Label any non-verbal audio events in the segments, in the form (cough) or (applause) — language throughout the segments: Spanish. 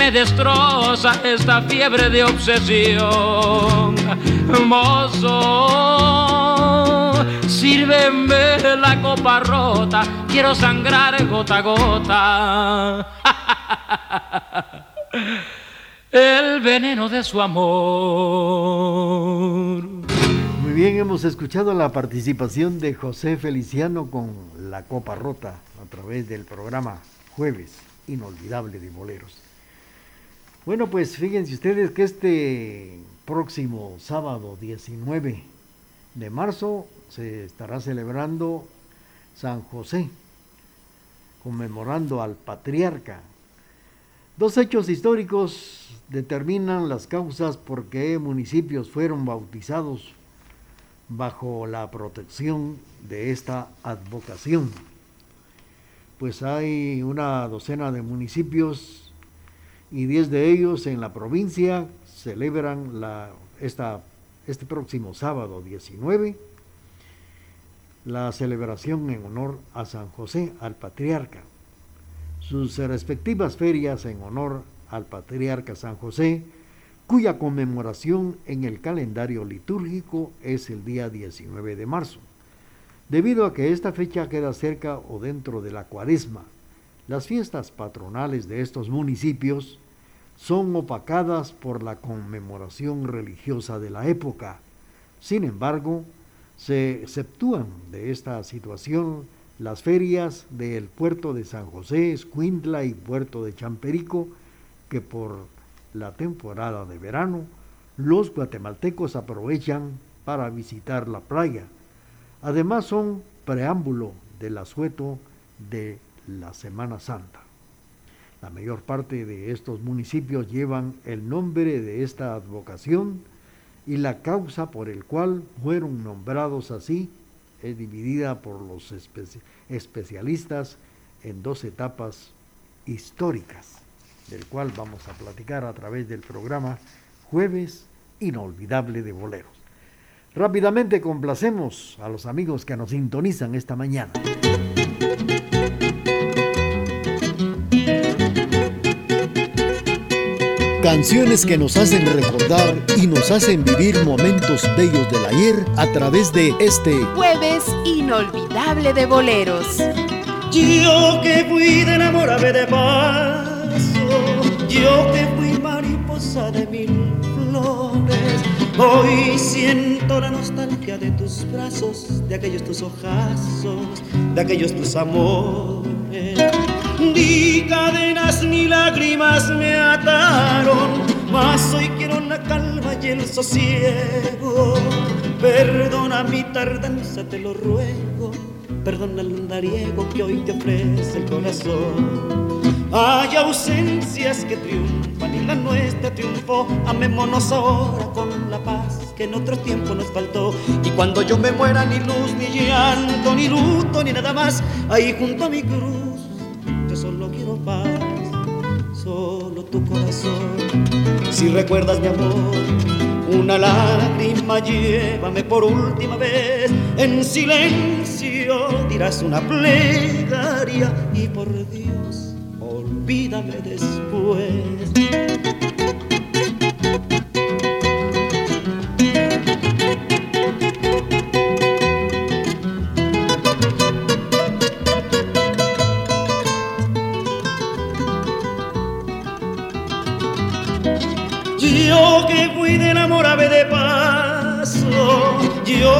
Me destroza esta fiebre de obsesión. Mozo, sírveme la copa rota, quiero sangrar gota a gota. (laughs) El veneno de su amor. Muy bien, hemos escuchado la participación de José Feliciano con La Copa Rota a través del programa Jueves inolvidable de boleros. Bueno, pues fíjense ustedes que este próximo sábado 19 de marzo se estará celebrando San José, conmemorando al patriarca. Dos hechos históricos determinan las causas por qué municipios fueron bautizados bajo la protección de esta advocación pues hay una docena de municipios y diez de ellos en la provincia celebran la, esta, este próximo sábado 19 la celebración en honor a San José, al patriarca. Sus respectivas ferias en honor al patriarca San José, cuya conmemoración en el calendario litúrgico es el día 19 de marzo. Debido a que esta fecha queda cerca o dentro de la cuaresma, las fiestas patronales de estos municipios son opacadas por la conmemoración religiosa de la época. Sin embargo, se exceptúan de esta situación las ferias del puerto de San José, Escuintla y puerto de Champerico, que por la temporada de verano los guatemaltecos aprovechan para visitar la playa Además son preámbulo del asueto de la Semana Santa. La mayor parte de estos municipios llevan el nombre de esta advocación y la causa por el cual fueron nombrados así es dividida por los especialistas en dos etapas históricas, del cual vamos a platicar a través del programa Jueves Inolvidable de Boleros. Rápidamente complacemos a los amigos que nos sintonizan esta mañana. Canciones que nos hacen recordar y nos hacen vivir momentos bellos del ayer a través de este jueves inolvidable de boleros. Yo que fui de enamorarme de paso, yo que fui mariposa de mil flores Hoy siento la nostalgia de tus brazos, de aquellos tus ojazos, de aquellos tus amores. Ni cadenas ni lágrimas me ataron, mas hoy quiero la calma y el sosiego. Perdona mi tardanza, te lo ruego. Perdona el andariego que hoy te ofrece el corazón. Hay ausencias que triunfan y la nuestra triunfó. Amémonos ahora con la paz que en otro tiempo nos faltó. Y cuando yo me muera, ni luz, ni llanto, ni luto, ni nada más. Ahí junto a mi cruz, tu corazón. Si recuerdas mi amor, una lágrima llévame por última vez. En silencio dirás una plegaria y por Dios olvídame después.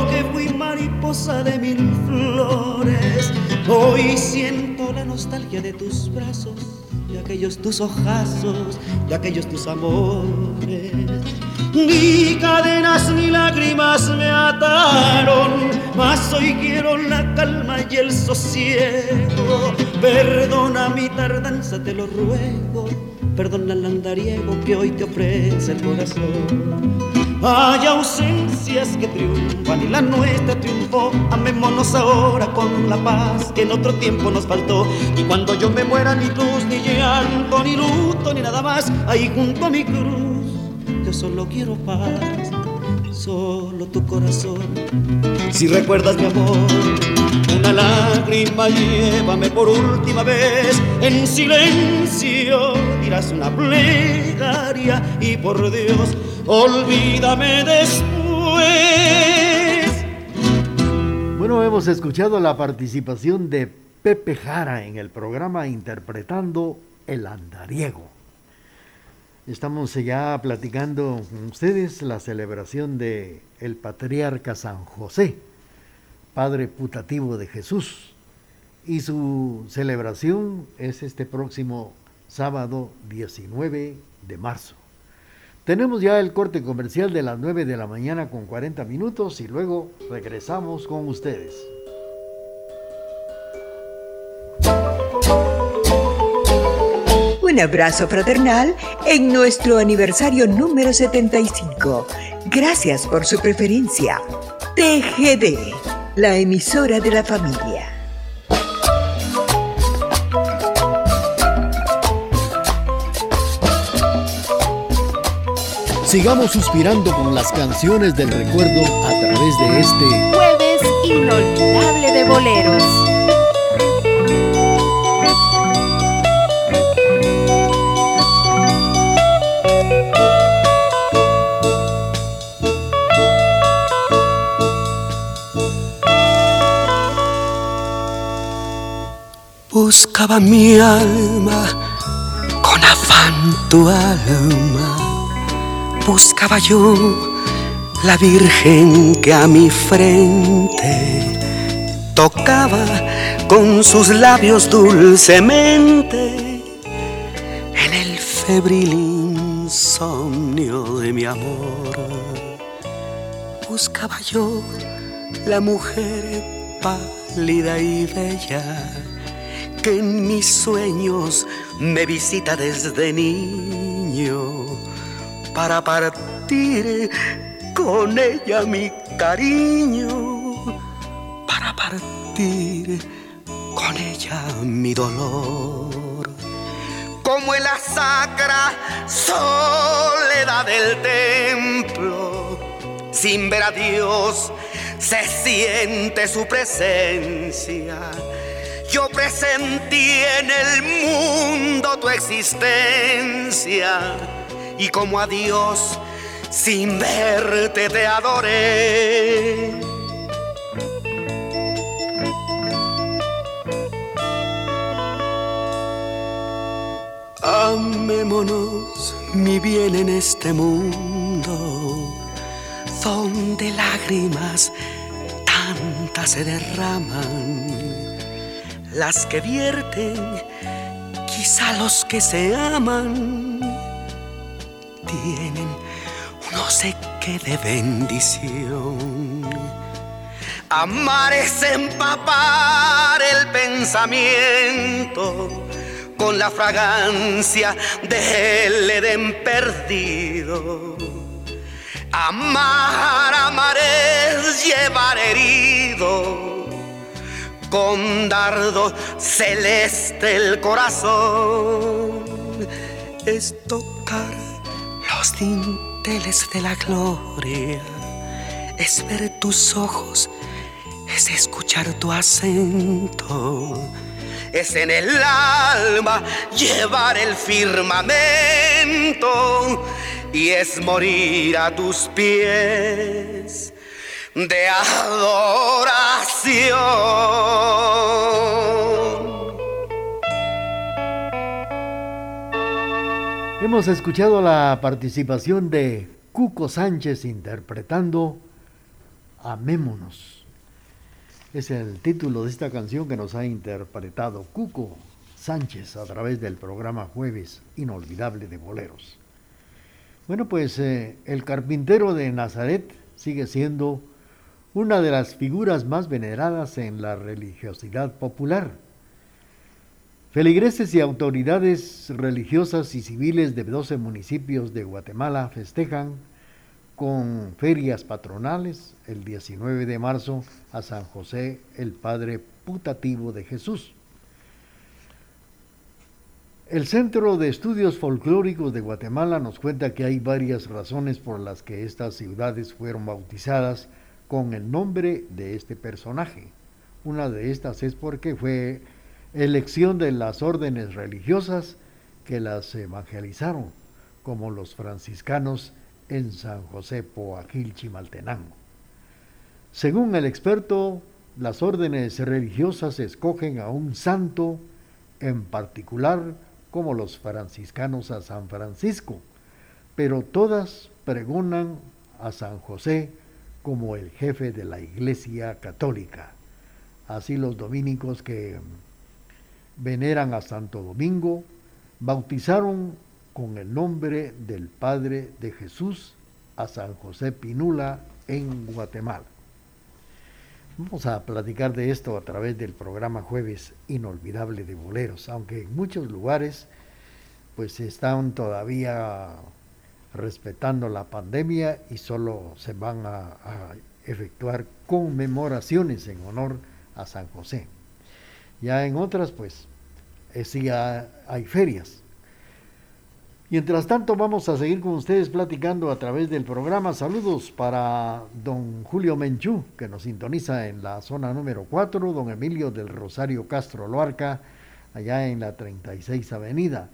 Que fui mariposa de mil flores, hoy siento la nostalgia de tus brazos, y aquellos tus ojazos, y aquellos tus amores. Ni cadenas ni lágrimas me ataron, mas hoy quiero la calma y el sosiego. Perdona mi tardanza, te lo ruego perdona el andariego que hoy te ofrece el corazón. Hay ausencias que triunfan y la nuestra triunfó. Amémonos ahora con la paz que en otro tiempo nos faltó. Y cuando yo me muera, ni luz, ni llanto, ni luto, ni nada más, ahí junto a mi cruz, yo solo quiero paz solo tu corazón. Si recuerdas mi amor, una lágrima llévame por última vez en silencio. Dirás una plegaria y por Dios, olvídame después. Bueno, hemos escuchado la participación de Pepe Jara en el programa interpretando El Andariego. Estamos ya platicando con ustedes la celebración de el patriarca San José, padre putativo de Jesús. Y su celebración es este próximo sábado 19 de marzo. Tenemos ya el corte comercial de las 9 de la mañana con 40 minutos y luego regresamos con ustedes. Un abrazo fraternal en nuestro aniversario número 75. Gracias por su preferencia. TGD, la emisora de la familia. Sigamos suspirando con las canciones del recuerdo a través de este jueves inolvidable de boleros. buscaba mi alma con afán tu alma. Buscaba yo la Virgen que a mi frente tocaba con sus labios dulcemente en el febril insomnio de mi amor. Buscaba yo la mujer pálida y bella que en mis sueños me visita desde niño para partir con ella mi cariño, para partir con ella mi dolor. Como en la sacra soledad del templo, sin ver a Dios, se siente su presencia yo presentí en el mundo tu existencia y como a Dios sin verte te adoré. Amémonos, mi bien, en este mundo, donde lágrimas tantas se derraman las que vierten, quizá los que se aman, tienen no sé qué de bendición. Amar es empapar el pensamiento con la fragancia del Edén perdido. Amar, amar es llevar herido con dardo celeste el corazón. Es tocar los dinteles de la gloria, es ver tus ojos, es escuchar tu acento. Es en el alma llevar el firmamento y es morir a tus pies de adoración. Hemos escuchado la participación de Cuco Sánchez interpretando Amémonos. Es el título de esta canción que nos ha interpretado Cuco Sánchez a través del programa Jueves Inolvidable de Boleros. Bueno, pues eh, el carpintero de Nazaret sigue siendo una de las figuras más veneradas en la religiosidad popular Feligreses y autoridades religiosas y civiles de 12 municipios de Guatemala festejan con ferias patronales el 19 de marzo a San José, el Padre putativo de Jesús. El Centro de Estudios Folclóricos de Guatemala nos cuenta que hay varias razones por las que estas ciudades fueron bautizadas con el nombre de este personaje. Una de estas es porque fue elección de las órdenes religiosas que las evangelizaron, como los franciscanos en San José Poaquil Chimaltenango. Según el experto, las órdenes religiosas escogen a un santo en particular como los franciscanos a San Francisco, pero todas pregonan a San José como el jefe de la Iglesia Católica. Así los dominicos que veneran a Santo Domingo, bautizaron con el nombre del Padre de Jesús a San José Pinula en Guatemala. Vamos a platicar de esto a través del programa Jueves Inolvidable de Boleros, aunque en muchos lugares pues están todavía respetando la pandemia y solo se van a, a efectuar conmemoraciones en honor a San José. Ya en otras pues eh, hay ferias. Mientras tanto, vamos a seguir con ustedes platicando a través del programa. Saludos para don Julio Menchú, que nos sintoniza en la zona número 4, don Emilio del Rosario Castro Loarca, allá en la 36 Avenida.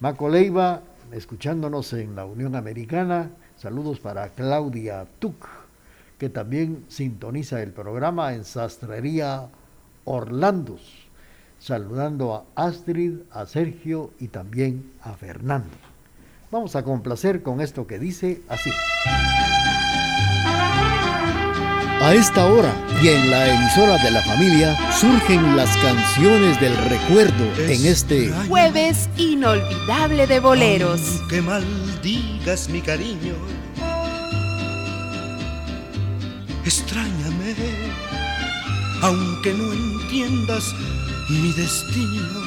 Maco Leiva, escuchándonos en la Unión Americana. Saludos para Claudia Tuc, que también sintoniza el programa en Sastrería Orlandos saludando a Astrid, a Sergio y también a Fernando. Vamos a complacer con esto que dice así. A esta hora y en la emisora de la familia surgen las canciones del recuerdo en este jueves inolvidable de boleros. Que maldigas mi cariño, extrañame, aunque no entiendas mi destino.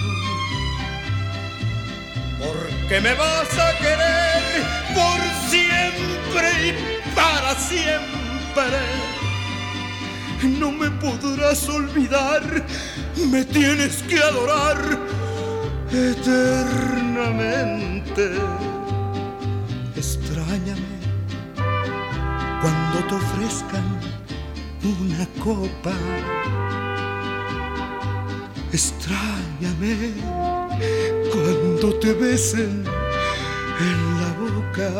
Porque me vas a querer por siempre y para siempre. No me podrás olvidar, me tienes que adorar eternamente. Extrañame cuando te ofrezcan una copa Extrañame cuando te besen en la boca.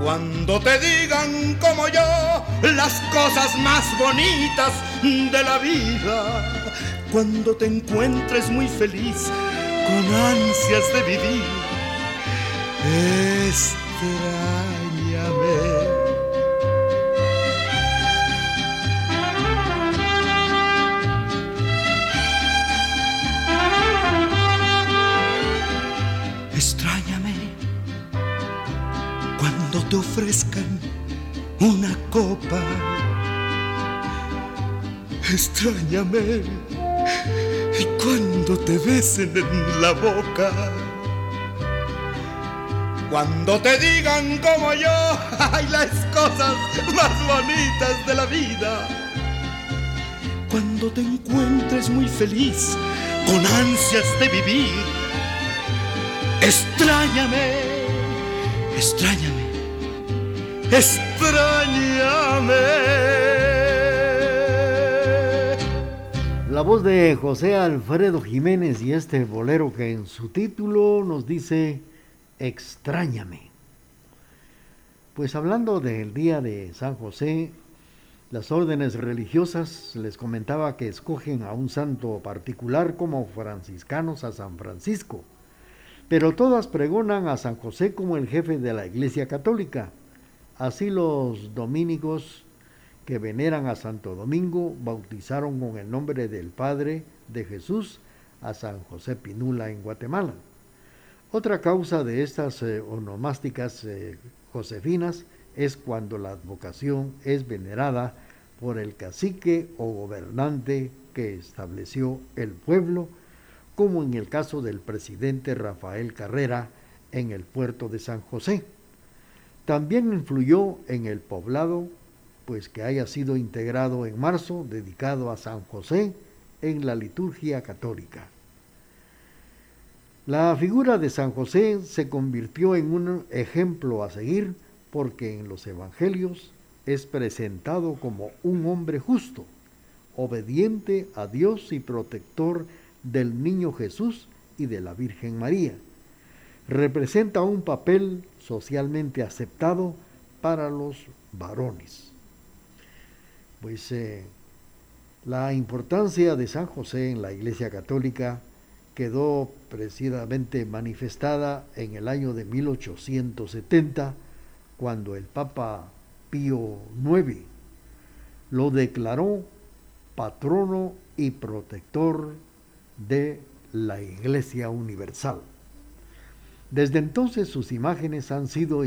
Cuando te digan como yo las cosas más bonitas de la vida. Cuando te encuentres muy feliz con ansias de vivir. Extrañame. Ofrezcan una copa. Extrañame y cuando te besen en la boca. Cuando te digan como yo, (laughs) hay las cosas más bonitas de la vida. Cuando te encuentres muy feliz, con ansias de vivir. Extrañame, extrañame extrañame. La voz de José Alfredo Jiménez y este bolero que en su título nos dice Extrañame. Pues hablando del día de San José, las órdenes religiosas les comentaba que escogen a un santo particular como franciscanos a San Francisco pero todas pregonan a San José como el jefe de la Iglesia Católica. Así los dominicos que veneran a Santo Domingo bautizaron con el nombre del Padre de Jesús a San José Pinula en Guatemala. Otra causa de estas eh, onomásticas eh, josefinas es cuando la advocación es venerada por el cacique o gobernante que estableció el pueblo, como en el caso del presidente Rafael Carrera en el puerto de San José. También influyó en el poblado, pues que haya sido integrado en marzo, dedicado a San José en la liturgia católica. La figura de San José se convirtió en un ejemplo a seguir porque en los evangelios es presentado como un hombre justo, obediente a Dios y protector del niño Jesús y de la Virgen María. Representa un papel socialmente aceptado para los varones. Pues eh, la importancia de San José en la Iglesia Católica quedó precisamente manifestada en el año de 1870, cuando el Papa Pío IX lo declaró patrono y protector de la Iglesia Universal. Desde entonces sus imágenes han sido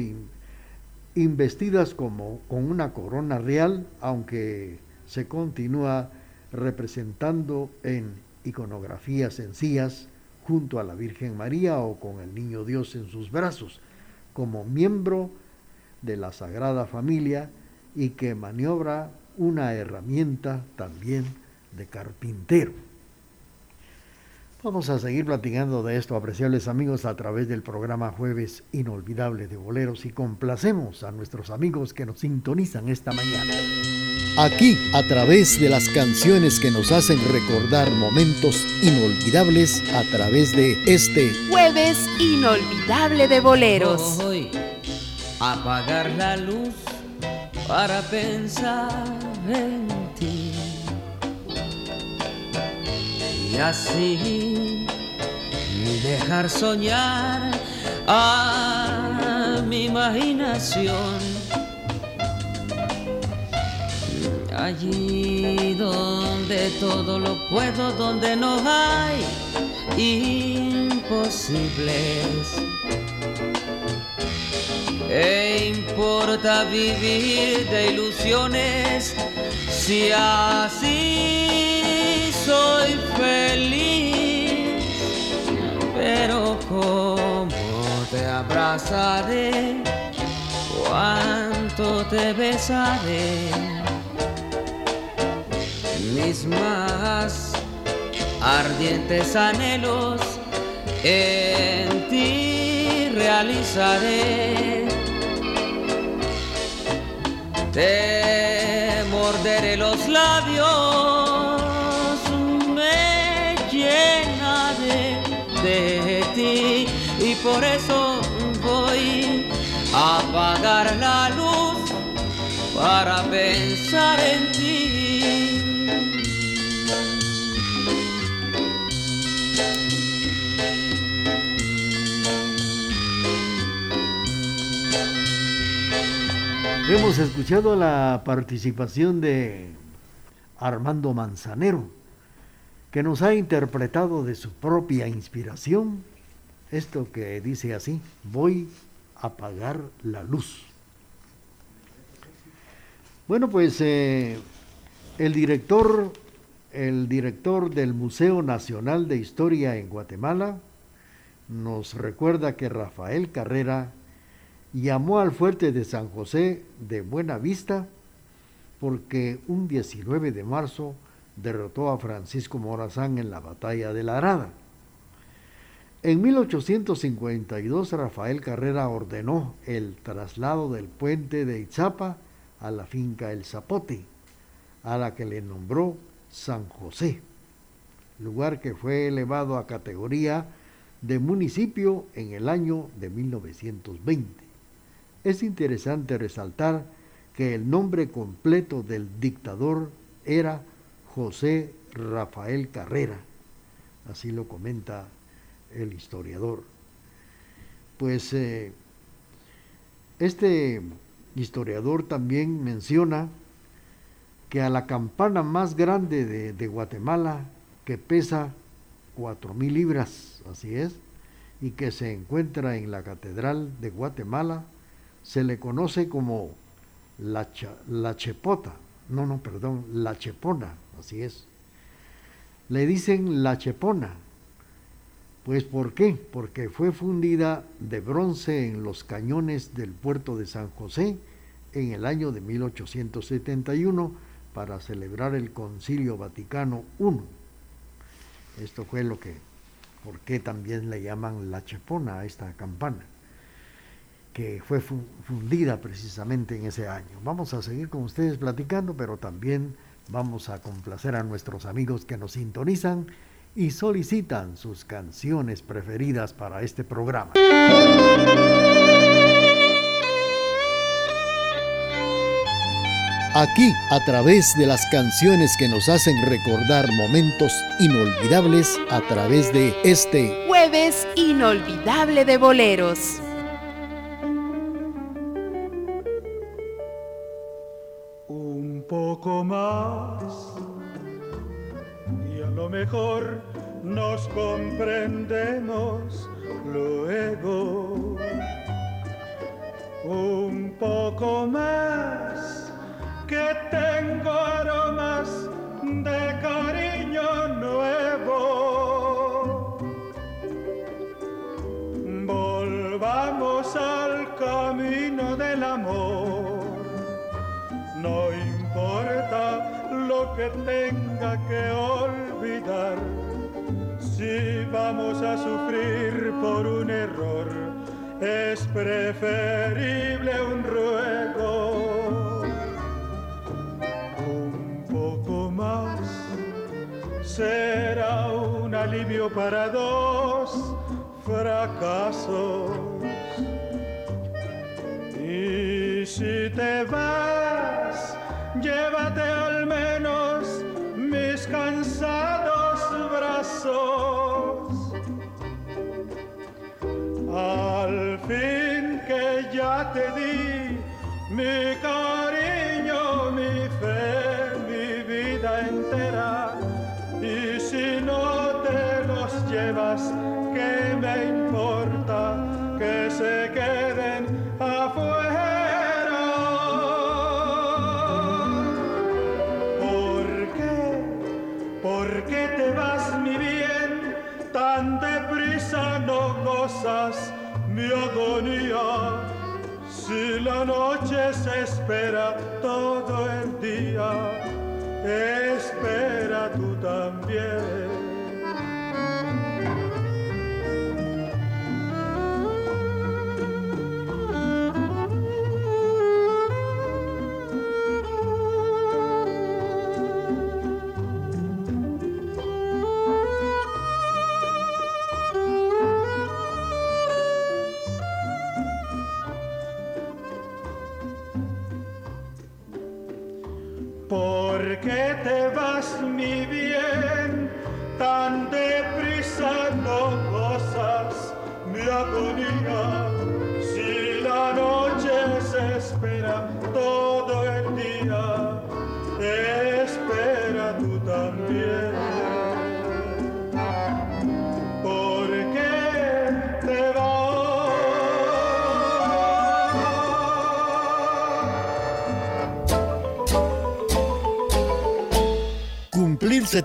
investidas como con una corona real, aunque se continúa representando en iconografías sencillas junto a la Virgen María o con el Niño Dios en sus brazos, como miembro de la Sagrada Familia y que maniobra una herramienta también de carpintero. Vamos a seguir platicando de esto, apreciables amigos, a través del programa Jueves Inolvidable de Boleros y complacemos a nuestros amigos que nos sintonizan esta mañana. Aquí, a través de las canciones que nos hacen recordar momentos inolvidables a través de este Jueves Inolvidable de Boleros apagar la luz para pensar en Y así dejar soñar a mi imaginación. Allí donde todo lo puedo, donde no hay imposibles ¿Qué importa vivir de ilusiones si así soy feliz? Pero cómo te abrazaré, cuánto te besaré, mis más ardientes anhelos en ti realizaré te morderé los labios, de ti y por eso voy a apagar la luz para pensar en ti. Hemos escuchado la participación de Armando Manzanero, que nos ha interpretado de su propia inspiración esto que dice así, voy a apagar la luz. Bueno, pues eh, el director, el director del Museo Nacional de Historia en Guatemala nos recuerda que Rafael Carrera llamó al fuerte de San José de Buena Vista porque un 19 de marzo derrotó a Francisco Morazán en la batalla de la Arada. En 1852 Rafael Carrera ordenó el traslado del puente de Itzapa a la finca El Zapote, a la que le nombró San José, lugar que fue elevado a categoría de municipio en el año de 1920. Es interesante resaltar que el nombre completo del dictador era José Rafael Carrera, así lo comenta el historiador. Pues eh, este historiador también menciona que a la campana más grande de, Guatemala, que pesa cuatro mil libras, así es, y que se encuentra en la Catedral de Guatemala, se le conoce como la, la Chepota, no, no, perdón, la Chepona, así es. Le dicen la Chepona, pues ¿por qué? Porque fue fundida de bronce en los cañones del puerto de San José en el año de 1871 para celebrar el Concilio Vaticano I. Esto fue lo que, por qué también le llaman la chepona a esta campana, que fue fundida precisamente en ese año. Vamos a seguir con ustedes platicando, pero también vamos a complacer a nuestros amigos que nos sintonizan y solicitan sus canciones preferidas para este programa. Aquí, a través de las canciones que nos hacen recordar momentos inolvidables, a través de este jueves inolvidable de boleros. Poco más lo mejor nos comprendemos luego. Un poco más que tengo aromas de cariño nuevo. Que tenga que olvidar. Si vamos a sufrir por un error, es preferible un ruego. Un poco más será un alivio para dos fracasos. Y si te vas, llévate al mi cariño, mi fe, mi vida entera. Y si no te los llevas, ¿qué me importa que se queden afuera? mi agonía. Si la noche se espera todo el día, espera tú también. Cumplir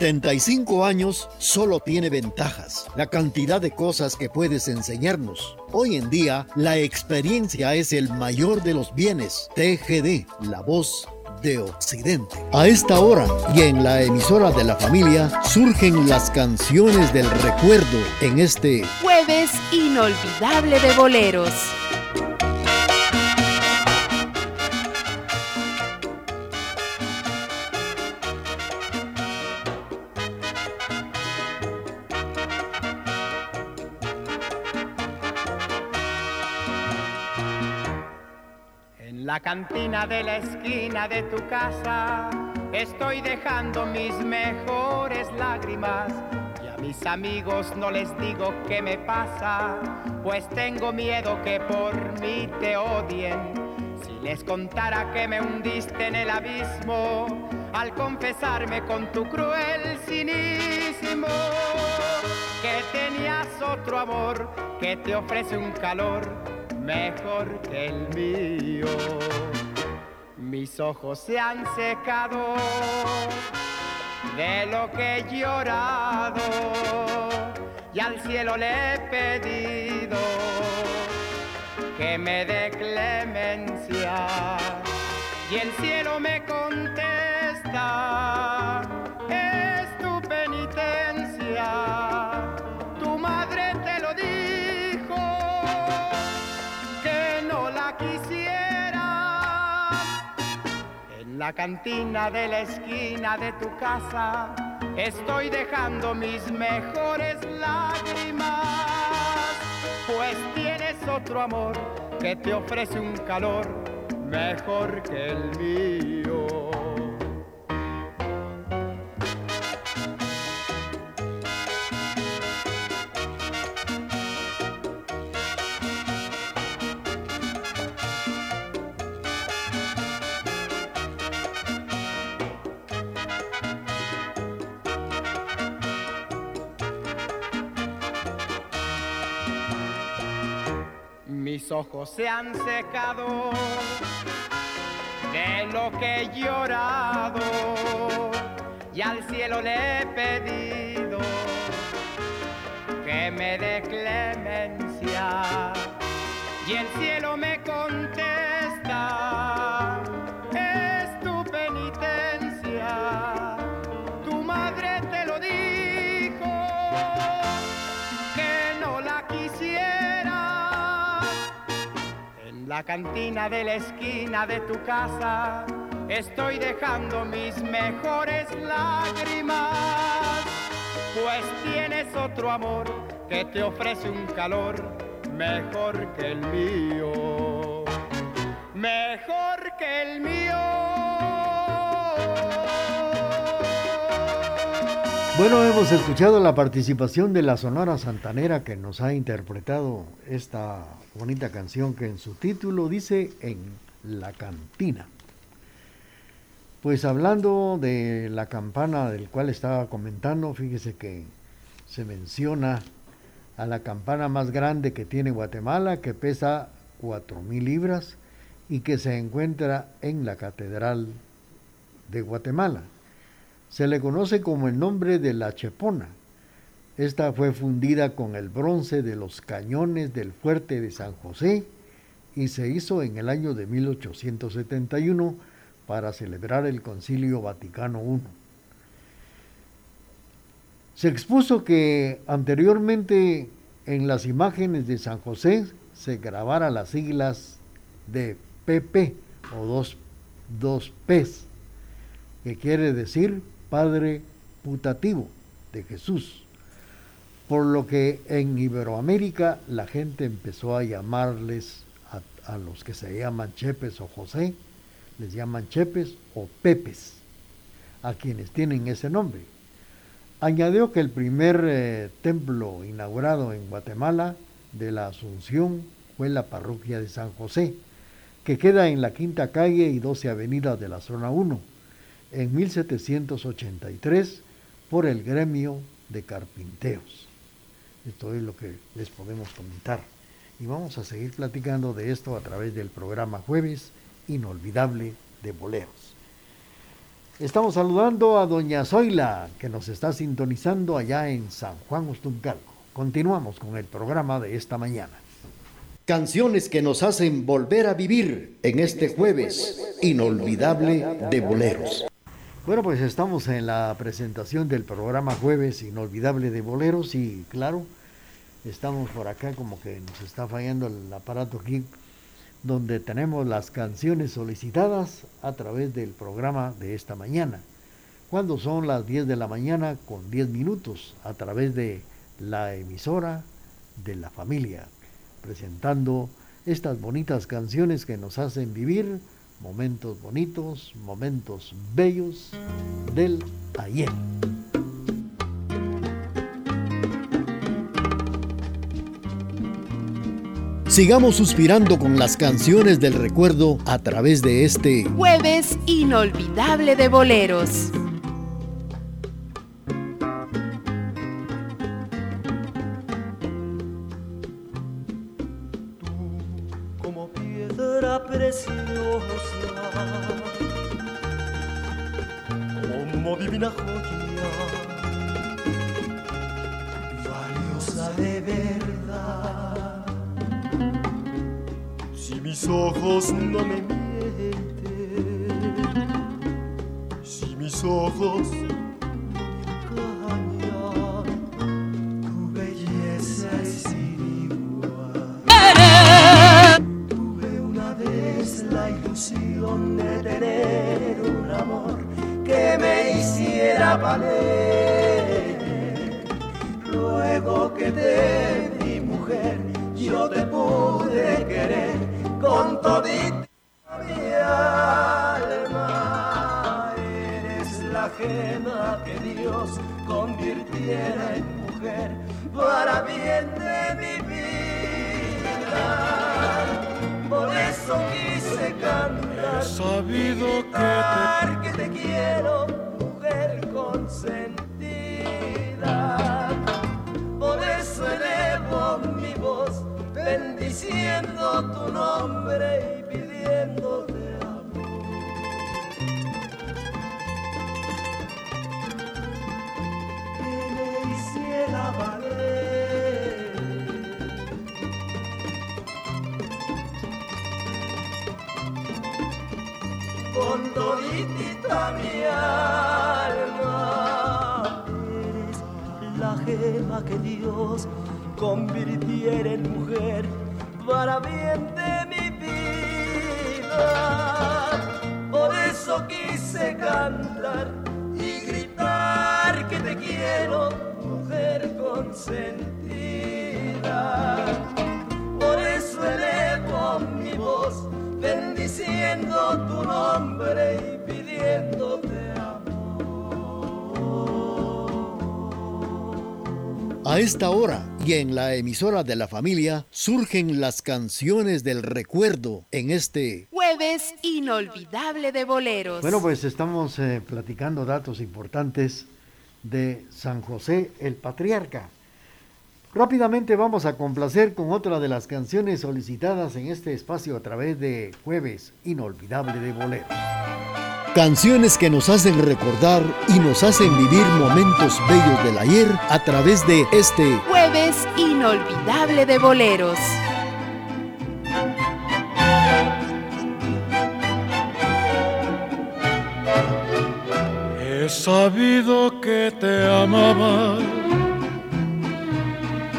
75 años solo tiene ventajas, la cantidad de cosas que puedes enseñarnos. Hoy en día, la experiencia es el mayor de los bienes. TGD, la voz de Occidente. A esta hora y en la emisora de la familia surgen las canciones del recuerdo en este jueves inolvidable de boleros. Cantina de la esquina de tu casa estoy dejando mis mejores lágrimas y a mis amigos no les digo qué me pasa, pues tengo miedo que por mí te odien. Si les contara que me hundiste en el abismo, al confesarme con tu cruel cinismo, que tenías otro amor que te ofrece un calor mejor que el mío. Mis ojos se han secado de lo que he llorado y al cielo le he pedido que me dé clemencia y el cielo me contesta la cantina de la esquina de tu casa estoy dejando mis mejores lágrimas pues tienes otro amor que te ofrece un calor mejor que el mío. Ojos se han secado de lo que he llorado y al cielo le he pedido que me dé clemencia y el cielo me contesta la cantina de la esquina de tu casa. Estoy dejando mis mejores lágrimas. Pues tienes otro amor que te ofrece un calor mejor que el mío, mejor que el mío. Bueno, hemos escuchado la participación de la Sonora Santanera que nos ha interpretado esta bonita canción que en su título dice En la cantina. Pues hablando de la campana del cual estaba comentando, fíjese que se menciona a la campana más grande que tiene Guatemala, que pesa 4.000 libras y que se encuentra en la Catedral de Guatemala. Se le conoce como el nombre de la Chepona. Esta fue fundida con el bronce de los cañones del fuerte de San José y se hizo en el año de 1871 para celebrar el Concilio Vaticano I. Se expuso que anteriormente en las imágenes de San José se grabara las siglas de PP o dos, dos P's, que quiere decir Padre Putativo de Jesús. Por lo que en Iberoamérica la gente empezó a llamarles a, los que se llaman Chepes o José, les llaman Chepes o Pepes, a quienes tienen ese nombre. Añadió que el primer eh, templo inaugurado en Guatemala de la Asunción fue la parroquia de San José, que queda en la quinta calle y 12 avenidas de la zona 1, en 1783 por el gremio de carpinteros. Esto es lo que les podemos comentar. Y vamos a seguir platicando de esto a través del programa Jueves Inolvidable de Boleros. Estamos saludando a doña Zoila, que nos está sintonizando allá en San Juan Ostuncalco. Continuamos con el programa de esta mañana. Canciones que nos hacen volver a vivir en este jueves inolvidable de boleros. Bueno, pues estamos en la presentación del programa Jueves Inolvidable de Boleros y claro, estamos por acá como que nos está fallando el aparato aquí donde tenemos las canciones solicitadas a través del programa de esta mañana, cuando son las 10 de la mañana con 10 minutos a través de la emisora de la familia, presentando estas bonitas canciones que nos hacen vivir momentos bonitos, momentos bellos del ayer. Sigamos suspirando con las canciones del recuerdo a través de este jueves inolvidable de boleros. Sabido gritar que te quiero, mujer consentida. Por eso elevo mi voz, bendiciendo tu nombre mi alma. Eres la gema que Dios convirtiera en mujer para bien de mi vida. Por eso quise cantar y gritar que te quiero, mujer consentida. A esta hora y en la emisora de la familia surgen las canciones del recuerdo en este Jueves inolvidable de boleros. Bueno, pues estamos eh, platicando datos importantes de San José el Patriarca. Rápidamente vamos a complacer con otra de las canciones solicitadas en este espacio a través de Jueves Inolvidable de Boleros. Canciones que nos hacen recordar y nos hacen vivir momentos bellos del ayer a través de este Jueves inolvidable de boleros. He sabido que te amaba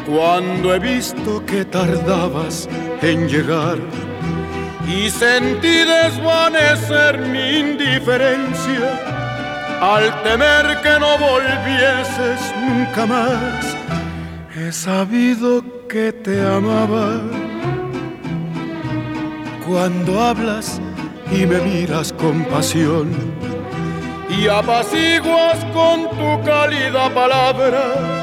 cuando he visto que tardabas en llegar y sentí desvanecer mi indiferencia al temer que no volvieses nunca más. He sabido que te amaba cuando hablas y me miras con pasión y apaciguas con tu cálida palabra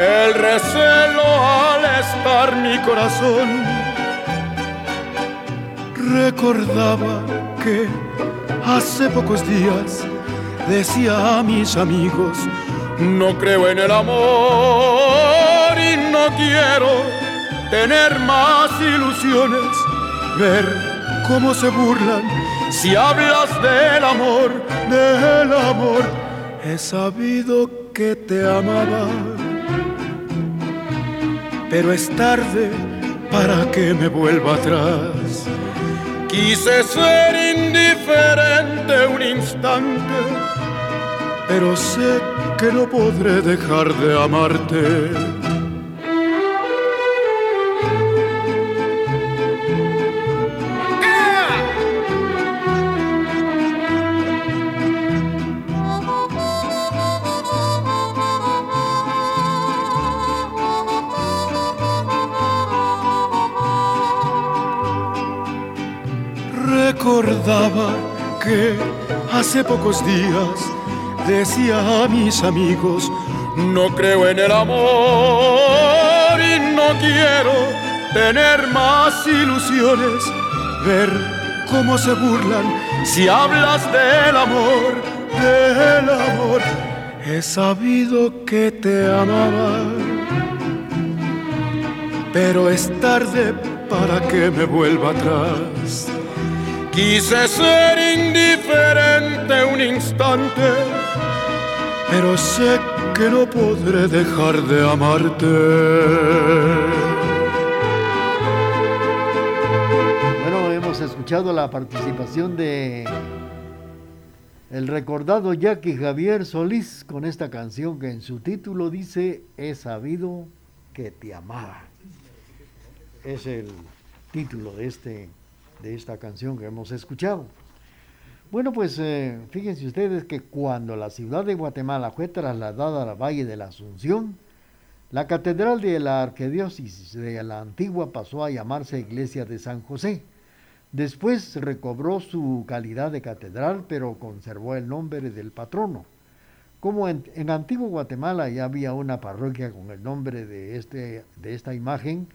el recelo al estar mi corazón. Recordaba que hace pocos días decía a mis amigos, no creo en el amor y no quiero tener más ilusiones, ver cómo se burlan si hablas del amor, del amor. He sabido que te amaba pero es tarde para que me vuelva atrás. Quise ser indiferente un instante, pero sé que no podré dejar de amarte. Hace pocos días decía a mis amigos, no creo en el amor y no quiero tener más ilusiones, ver cómo se burlan si hablas del amor, del amor. He sabido que te amaba, pero es tarde para que me vuelva atrás. Quise ser indiferente un instante, pero sé que no podré dejar de amarte. Bueno, hemos escuchado la participación de el recordado Jackie Javier Solís con esta canción que en su título dice He sabido que te amaba. Es el título de, este, de esta canción que hemos escuchado. Bueno, pues eh, fíjense ustedes que cuando la ciudad de Guatemala fue trasladada al Valle de la Asunción, la catedral de la arquidiócesis de la antigua pasó a llamarse Iglesia de San José. Después recobró su calidad de catedral, pero conservó el nombre del patrono. Como en, en Antiguo Guatemala ya había una parroquia con el nombre de, este, de esta imagen,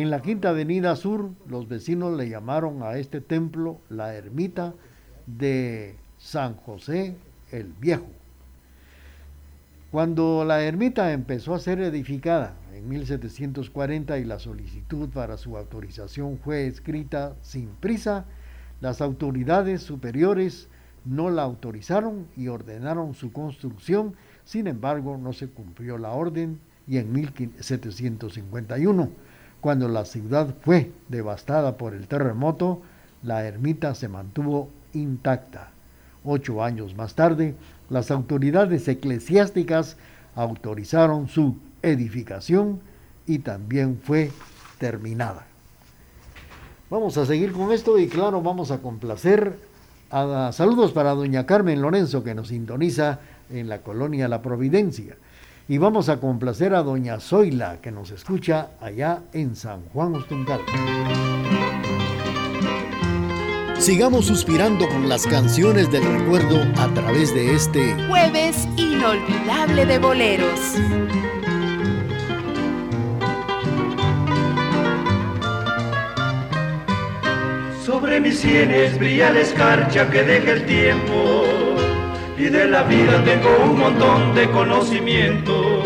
en la Quinta Avenida Sur los vecinos le llamaron a este templo la ermita de San José el Viejo. Cuando la ermita empezó a ser edificada en 1740 y la solicitud para su autorización fue escrita sin prisa, las autoridades superiores no la autorizaron y ordenaron su construcción, sin embargo no se cumplió la orden y en 1751, cuando la ciudad fue devastada por el terremoto, la ermita se mantuvo intacta. Ocho años más tarde, las autoridades eclesiásticas autorizaron su edificación y también fue terminada. Vamos a seguir con esto y claro, vamos a complacer a, saludos para doña Carmen Lorenzo que nos sintoniza en la colonia La Providencia. Y vamos a complacer a doña Zoila que nos escucha allá en San Juan Ostuncal. Sigamos suspirando con las canciones del recuerdo a través de este jueves inolvidable de boleros. Sobre mis sienes brilla la escarcha que deja el tiempo y de la vida tengo un montón de conocimiento.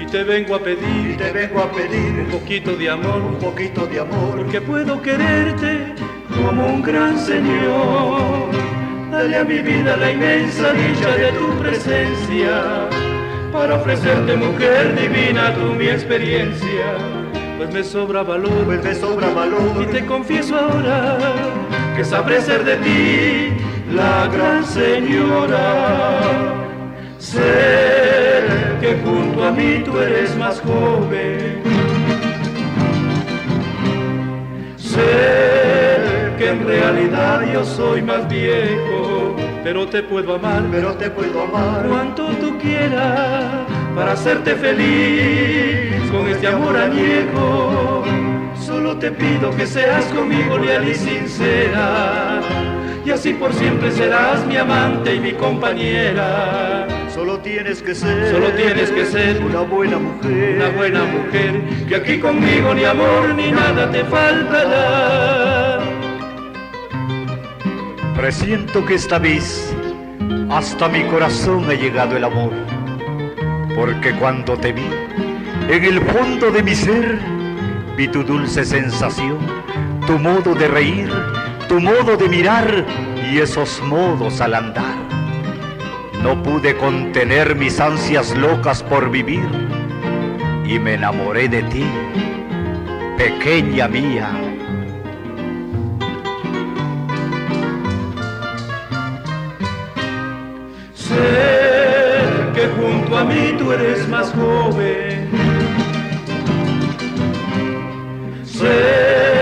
Y te vengo a pedir, y te vengo a pedir un poquito de amor, un poquito de amor, porque puedo quererte como un gran Señor. Dale a mi vida la inmensa dicha de tu presencia, para ofrecerte mujer divina tu mi experiencia. Pues me sobra valor, pues me sobra valor, y te confieso ahora que sabré ser de ti la gran señora. Sé que junto a mí tú eres más joven. Sé que en realidad yo soy más viejo, pero te puedo amar, pero te puedo amar cuanto tú quieras para hacerte feliz con este amor añejo. Solo te pido que seas conmigo leal y sincera, y así por siempre serás mi amante y mi compañera. Solo tienes que ser, solo tienes que ser una buena mujer, una buena mujer, que aquí conmigo ni amor ni nada te faltará. Presiento que esta vez hasta mi corazón ha llegado el amor, porque cuando te vi, en el fondo de mi ser, vi tu dulce sensación, tu modo de reír, tu modo de mirar y esos modos al andar. No pude contener mis ansias locas por vivir y me enamoré de ti, pequeña mía Sé que junto a mí tú eres más joven. Sé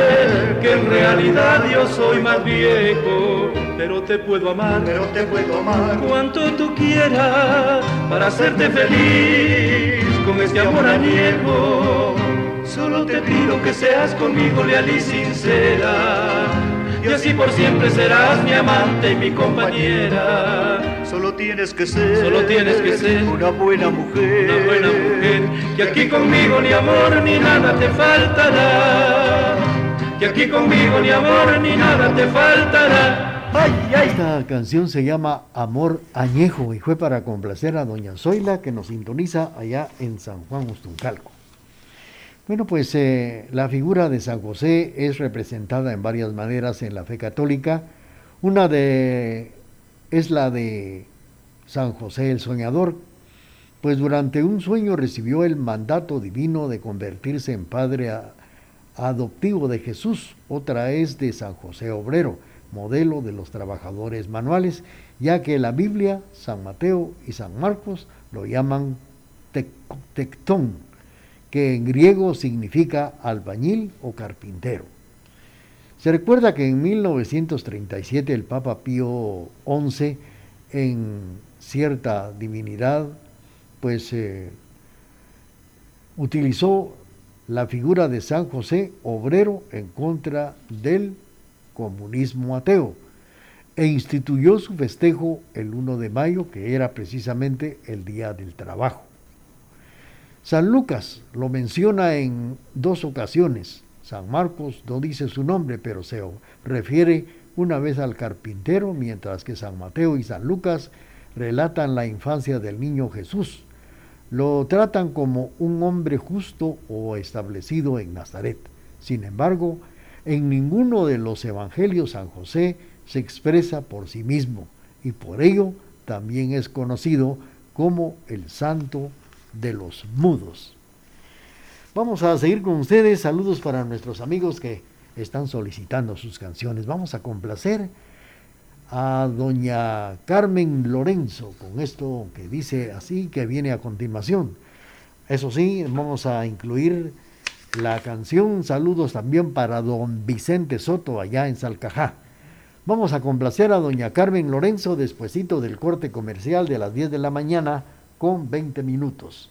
realidad yo soy más viejo, pero te puedo amar, pero te puedo amar cuanto tú quieras para hacerte feliz con este amor añejo. Solo te pido que seas conmigo leal y sincera y así por siempre serás mi amante y mi compañera. Solo tienes que ser, solo tienes que ser una buena mujer, una buena mujer, que aquí conmigo ni amor ni nada te faltará, aquí conmigo ni amor ni nada te faltará. Esta canción se llama Amor Añejo y fue para complacer a doña Zoila que nos sintoniza allá en San Juan Ustuncalco. Bueno, pues eh, la figura de San José es representada en varias maneras en la fe católica. Una de es la de San José el Soñador, pues durante un sueño recibió el mandato divino de convertirse en padre adoptivo de Jesús. Otra es de San José Obrero modelo de los trabajadores manuales, ya que la Biblia, San Mateo y San Marcos lo llaman tectón, que en griego significa albañil o carpintero. Se recuerda que en 1937 el Papa Pío XI, en cierta divinidad, pues eh, utilizó la figura de San José obrero en contra del comunismo ateo e instituyó su festejo el 1 de mayo, que era precisamente el Día del Trabajo. San Lucas lo menciona en dos ocasiones. San Marcos no dice su nombre, pero se refiere una vez al carpintero, mientras que San Mateo y San Lucas relatan la infancia del niño Jesús. Lo tratan como un hombre justo o establecido en Nazaret. Sin embargo, en ninguno de los evangelios San José se expresa por sí mismo y por ello también es conocido como el santo de los mudos. Vamos a seguir con ustedes. Saludos para nuestros amigos que están solicitando sus canciones. Vamos a complacer a doña Carmen Lorenzo con esto que dice así que viene a continuación. Eso sí, vamos a incluir la canción. Saludos también para don Vicente Soto allá en Salcajá. Vamos a complacer a doña Carmen Lorenzo despuesito del corte comercial de las 10 de la mañana con 20 minutos.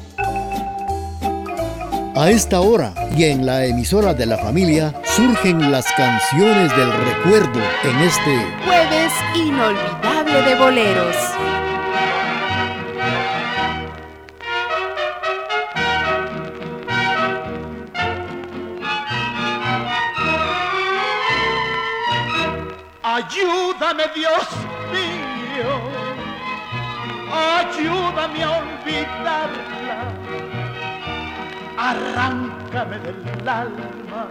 A esta hora y en la emisora de la familia surgen las canciones del recuerdo en este jueves inolvidable de boleros. Ayúdame Dios mío, ayúdame a olvidarla arráncame del alma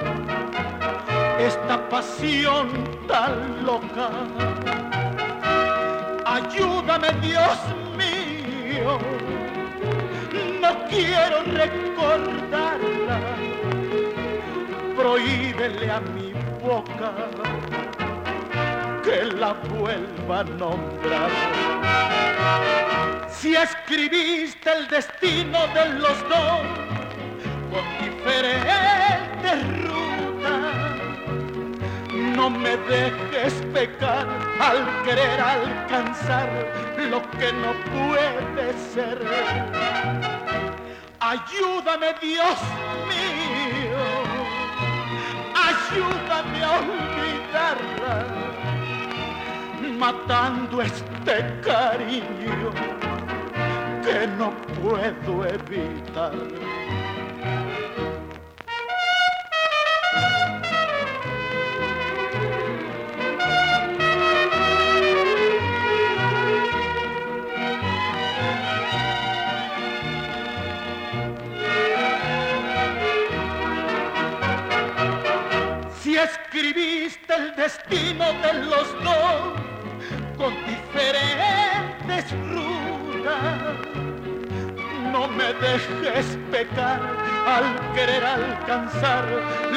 esta pasión tan loca. Ayúdame Dios mío, no quiero recordarla, prohíbele a mi boca que la vuelva a nombrar. Si escribiste el destino de los dos, con diferentes rutas. No me dejes pecar al querer alcanzar lo que no puede ser. Ayúdame Dios mío, ayúdame a olvidarla, matando este cariño que no puedo evitar. Escribiste el destino de los dos con diferentes rutas. No me dejes pecar al querer alcanzar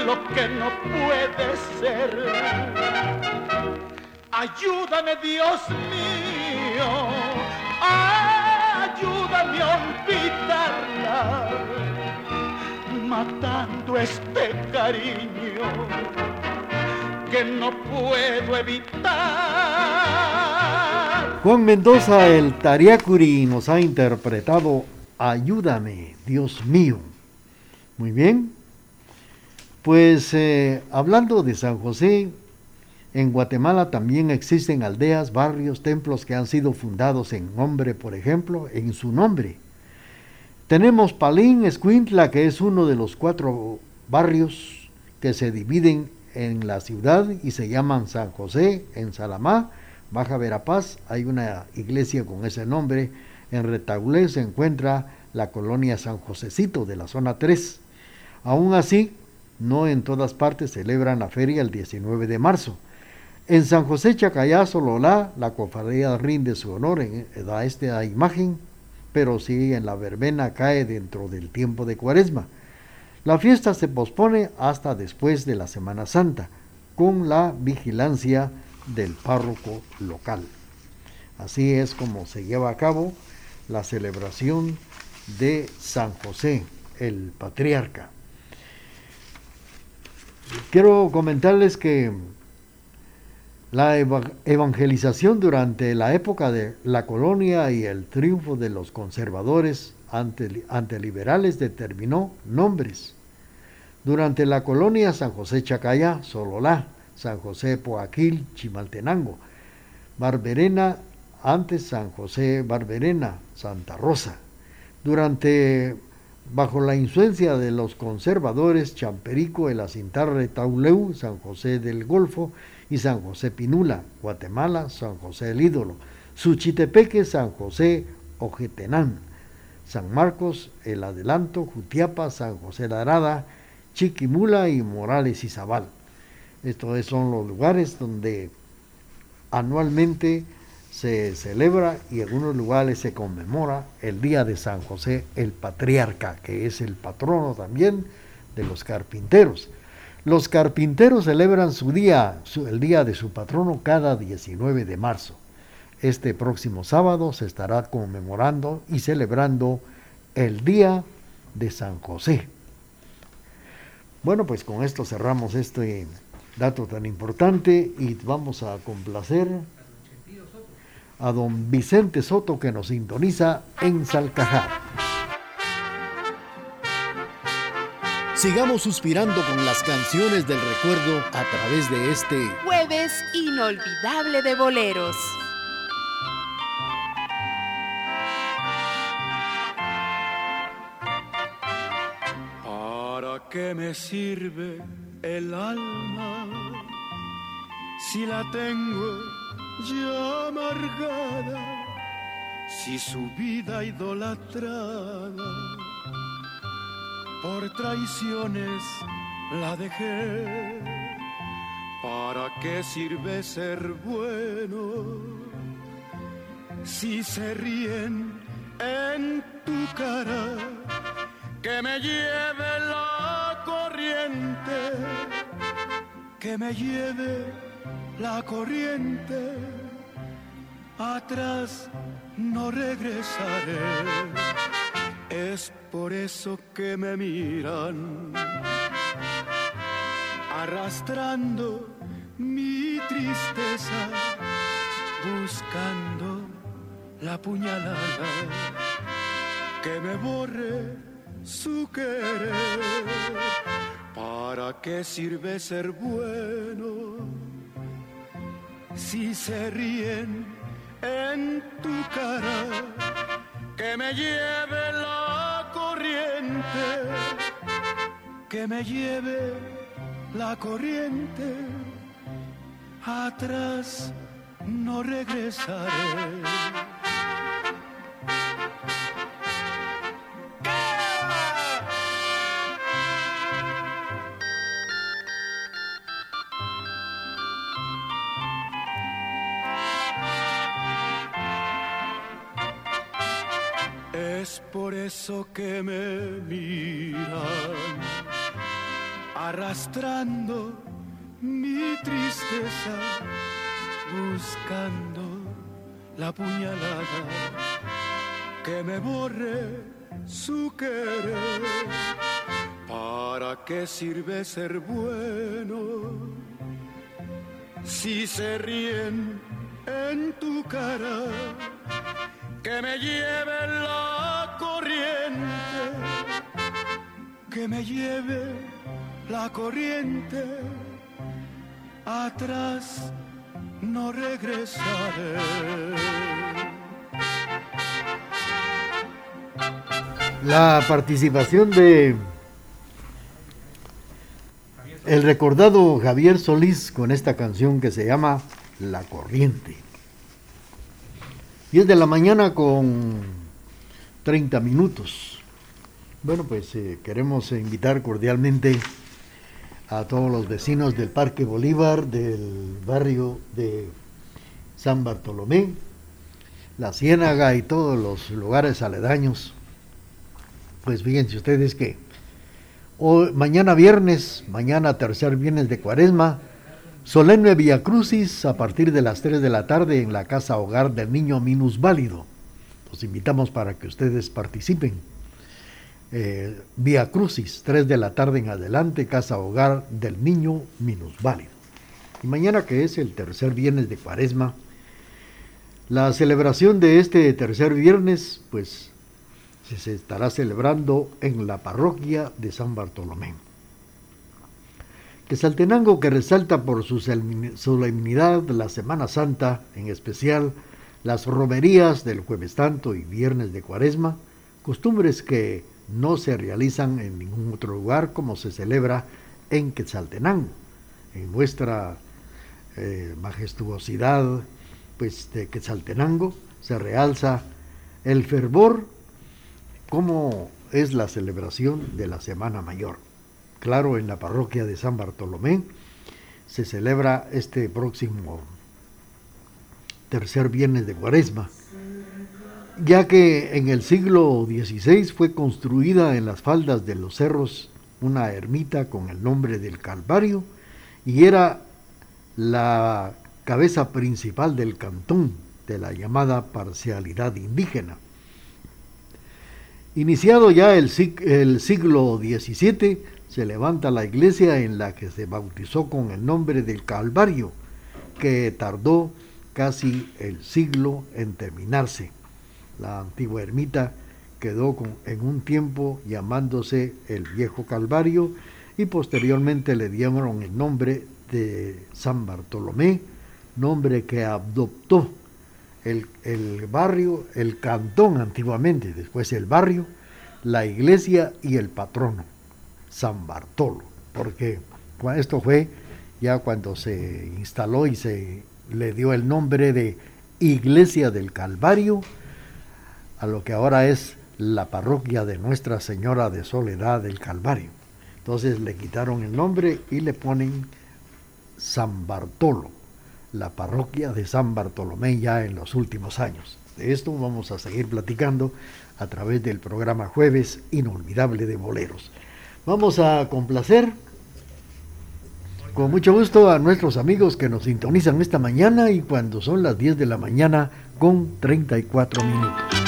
lo que no puede ser. Ayúdame, Dios mío, ayúdame a olvidarla, matando este cariño que no puedo evitar. Juan Mendoza, el Tariacuri, nos ha interpretado Ayúdame, Dios mío. Muy bien. Pues eh, hablando de San José, en Guatemala también existen aldeas, barrios, templos que han sido fundados en nombre, por ejemplo, en su nombre. Tenemos Palín, Escuintla, que es uno de los cuatro barrios que se dividen en la ciudad y se llaman San José, en Salamá, Baja Verapaz, hay una iglesia con ese nombre. En Retaulé se encuentra la colonia San Josecito de la zona 3. Aún así, no en todas partes celebran la feria el 19 de marzo. En San José Chacayá, Sololá, la cofradía rinde su honor en, a esta imagen, pero sí en la verbena cae dentro del tiempo de cuaresma. La fiesta se pospone hasta después de la Semana Santa, con la vigilancia del párroco local. Así es como se lleva a cabo la celebración de San José, el patriarca. Quiero comentarles que la evangelización durante la época de la colonia y el triunfo de los conservadores anteliberales determinó nombres. Durante la colonia San José Chacaya, Sololá, San José Poaquil, Chimaltenango, Barberena, antes San José Barberena, Santa Rosa. Durante, bajo la influencia de los conservadores, Champerico, El Acintarre, Tauleu, San José del Golfo y San José Pinula, Guatemala, San José el Ídolo, Suchitepeque, San José Ojetenán, San Marcos, El Adelanto, Jutiapa, San José la Arada, Chiquimula y Morales y Zabal. Estos son los lugares donde anualmente se celebra y en algunos lugares se conmemora el Día de San José el Patriarca, que es el patrono también de los carpinteros. Los carpinteros celebran su día, el día de su patrono, cada 19 de marzo. Este próximo sábado se estará conmemorando y celebrando el Día de San José. Bueno, pues con esto cerramos este dato tan importante y vamos a complacer a don Vicente Soto que nos sintoniza en Salcajá. Sigamos suspirando con las canciones del recuerdo a través de este jueves inolvidable de boleros. Qué me sirve el alma si la tengo ya amargada? Si su vida idolatrada por traiciones la dejé. ¿Para qué sirve ser bueno si se ríen en tu cara? Que me lleve la corriente, que me lleve la corriente, atrás no regresaré. Es por eso que me miran, arrastrando mi tristeza, buscando la puñalada que me borre su querer. ¿Para qué sirve ser bueno si se ríen en tu cara? Que me lleve la corriente, que me lleve la corriente, atrás no regresaré. Eso que me miran, arrastrando mi tristeza, buscando la puñalada que me borre su querer. ¿Para qué sirve ser bueno si se ríen en tu cara? Que me lleve la que me lleve la corriente atrás no regresaré. La participación de el recordado Javier Solís con esta canción que se llama La Corriente. 10 de la mañana con 30 minutos. Bueno, pues eh, queremos invitar cordialmente a todos los vecinos del Parque Bolívar, del barrio de San Bartolomé, La Ciénaga y todos los lugares aledaños. Pues fíjense ustedes que hoy, mañana viernes, mañana tercer viernes de cuaresma, solemne Via Crucis a partir de las 3 de la tarde en la casa hogar del niño minusválido. Los invitamos para que ustedes participen eh, Vía Crucis, 3 de la tarde en adelante, casa hogar del niño minusválido. Y mañana que es el tercer viernes de cuaresma, la celebración de este tercer viernes, pues se estará celebrando en la parroquia de San Bartolomé. Quesaltenango que resalta por su solemnidad la Semana Santa, en especial las romerías del jueves santo y viernes de cuaresma, costumbres que no se realizan en ningún otro lugar como se celebra en Quetzaltenango. En nuestra eh, majestuosidad pues, de Quetzaltenango se realza el fervor como es la celebración de la Semana Mayor. Claro, en la parroquia de San Bartolomé se celebra este próximo tercer viernes de Cuaresma ya que en el siglo XVI fue construida en las faldas de los cerros una ermita con el nombre del Calvario y era la cabeza principal del cantón de la llamada parcialidad indígena. Iniciado ya el, siglo XVII, se levanta la iglesia en la que se bautizó con el nombre del Calvario, que tardó casi el siglo en terminarse la antigua ermita quedó en un tiempo llamándose el Viejo Calvario y posteriormente le dieron el nombre de San Bartolomé, nombre que adoptó el, el, barrio, el cantón antiguamente, después el barrio, la iglesia y el patrono, San Bartolo, porque esto fue ya cuando se instaló y se le dio el nombre de Iglesia del Calvario, a lo que ahora es la parroquia de Nuestra Señora de Soledad del Calvario. Entonces le quitaron el nombre y le ponen San Bartolo, la parroquia de San Bartolomé ya en los últimos años. De esto vamos a seguir platicando a través del programa Jueves Inolvidable de Boleros. Vamos a complacer con mucho gusto a nuestros amigos que nos sintonizan esta mañana y cuando son las 10 de la mañana con 34 minutos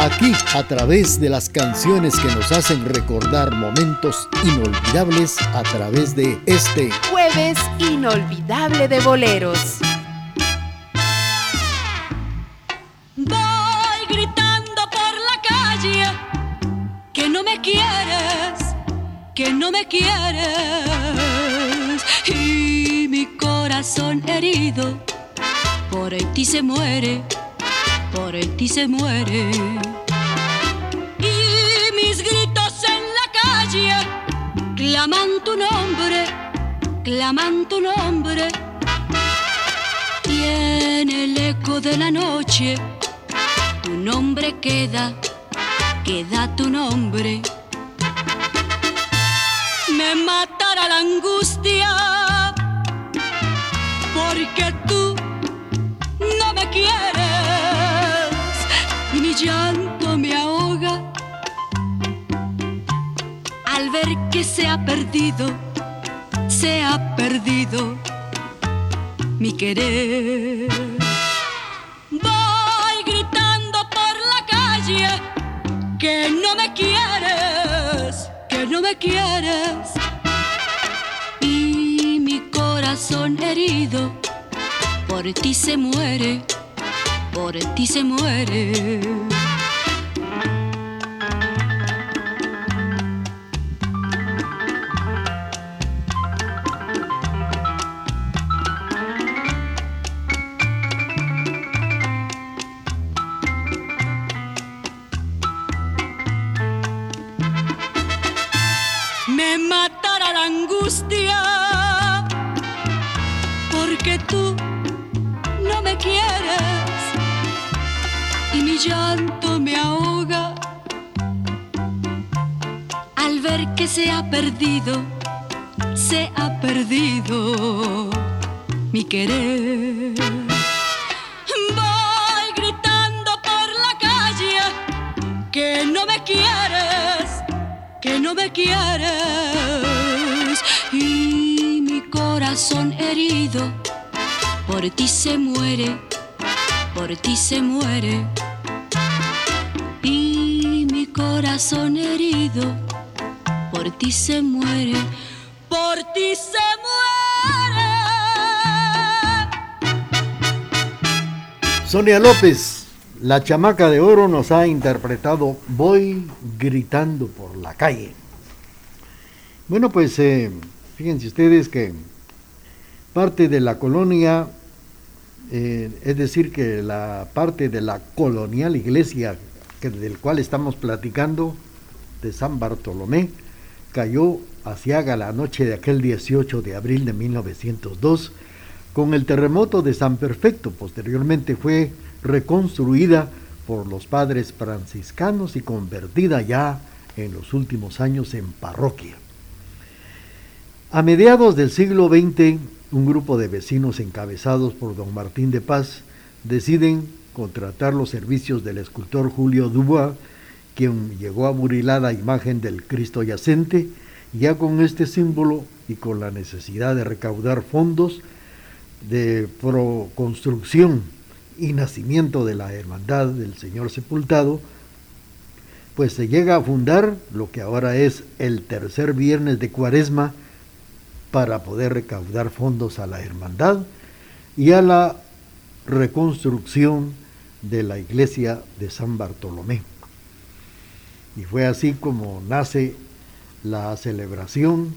aquí a través de las canciones que nos hacen recordar momentos inolvidables a través de este jueves inolvidable de boleros. Voy gritando por la calle que no me quieres, que no me quieres y mi corazón herido por ti se muere por ti se muere. Y mis gritos en la calle claman tu nombre, claman tu nombre. Tiene el eco de la noche, tu nombre queda, queda tu nombre. Me matará la angustia porque tú no me quieres llanto me ahoga al ver que se ha perdido, se ha perdido mi querer. Voy gritando por la calle que no me quieres, que no me quieres. Y mi corazón herido por ti se muere, por ti se muere. Querer. López, la chamaca de oro nos ha interpretado Voy gritando por la calle. Bueno, pues eh, fíjense ustedes que parte de la colonia, eh, es decir, que la parte de la colonial iglesia que, del cual estamos platicando, de San Bartolomé, cayó hacia la noche de aquel 18 de abril de 1902 con el terremoto de San Perfecto. Posteriormente fue reconstruida por los padres franciscanos y convertida ya en los últimos años en parroquia. A mediados del siglo XX, un grupo de vecinos encabezados por don Martín de Paz deciden contratar los servicios del escultor Julio Dubois, quien llegó a murilar la imagen del Cristo yacente, ya con este símbolo y con la necesidad de recaudar fondos de construcción y nacimiento de la hermandad del Señor sepultado, pues se llega a fundar lo que ahora es el tercer viernes de cuaresma para poder recaudar fondos a la hermandad y a la reconstrucción de la iglesia de San Bartolomé. Y fue así como nace la celebración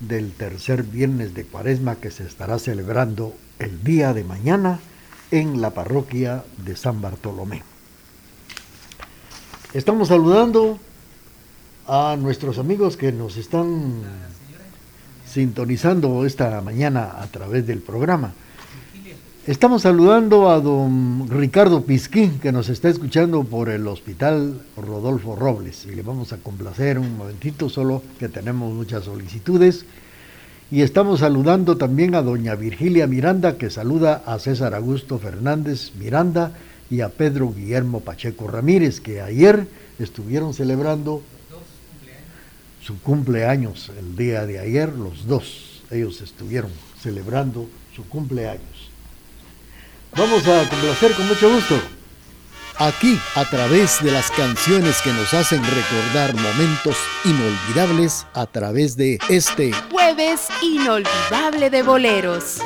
del tercer viernes de cuaresma que se estará celebrando el día de mañana en la parroquia de San Bartolomé. Estamos saludando a nuestros amigos que nos están sintonizando esta mañana a través del programa. Estamos saludando a don Ricardo Pisquín, que nos está escuchando por el Hospital Rodolfo Robles. Y le vamos a complacer un momentito, solo que tenemos muchas solicitudes. Y estamos saludando también a doña Virgilia Miranda, que saluda a César Augusto Fernández Miranda y a Pedro Guillermo Pacheco Ramírez, que ayer estuvieron celebrando su cumpleaños el día de ayer, los dos, ellos estuvieron celebrando su cumpleaños. Vamos a complacer con mucho gusto aquí a través de las canciones que nos hacen recordar momentos inolvidables a través de este jueves inolvidable de boleros.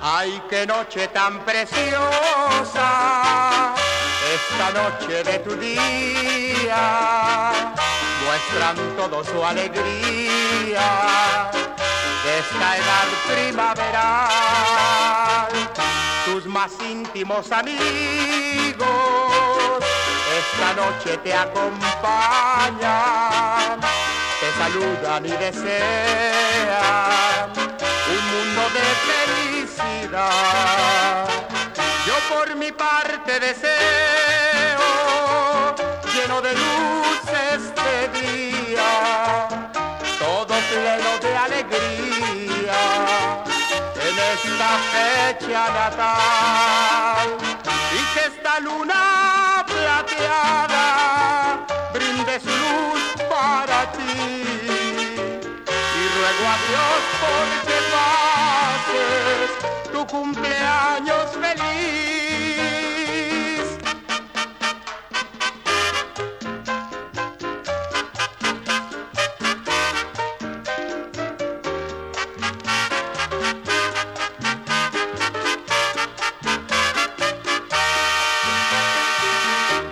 Ay, qué noche tan preciosa esta noche de tu día muestran todo su alegría de esta edad primaveral. Tus más íntimos amigos esta noche te acompañan, te saludan y desean un mundo de felicidad. Yo por mi parte deseo, lleno de luz este día, todo pleno de alegría, en esta fecha natal, y que esta luna plateada brinde su luz para ti. Ruego a Dios porque pases tu cumpleaños feliz.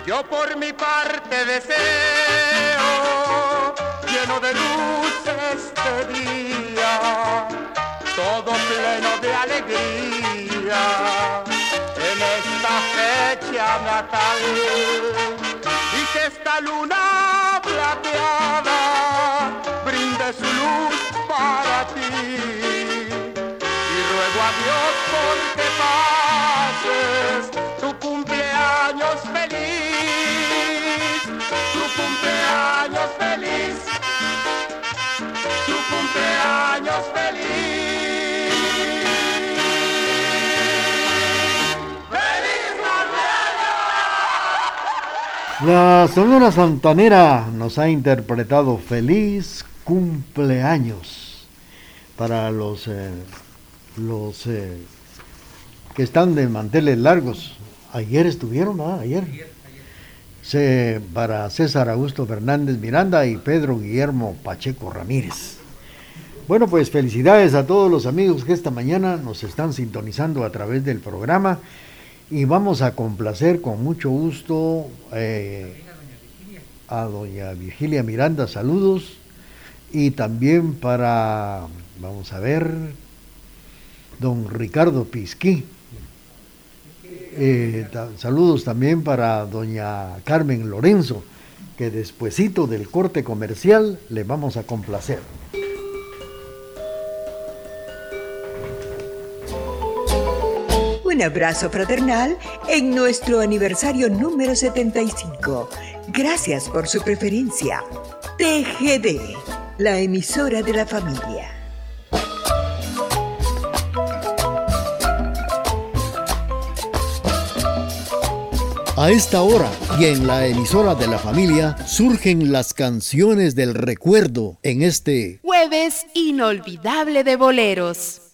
Yo por mi parte deseo, pleno de alegría, en esta fecha natal, y que esta luna plateada brinde su luz para ti. Y ruego a Dios porque pases tu cumpleaños feliz, tu cumpleaños feliz, tu cumpleaños feliz. La Sonora Santanera nos ha interpretado Feliz cumpleaños para los, eh, los eh, que están de manteles largos. Ayer estuvieron, ¿verdad? Ayer. Se- para César Augusto Fernández Miranda y Pedro Guillermo Pacheco Ramírez. Bueno, pues felicidades a todos los amigos que esta mañana nos están sintonizando a través del programa y vamos a complacer con mucho gusto eh, a doña Virgilia Miranda, saludos, y también para, vamos a ver, don Ricardo Pisquí. Eh, saludos también para doña Carmen Lorenzo, que despuesito del corte comercial le vamos a complacer. Un abrazo fraternal en nuestro aniversario número 75. Gracias por su preferencia. TGD, la emisora de la familia. A esta hora y en la emisora de la familia surgen las canciones del recuerdo en este Jueves inolvidable de boleros.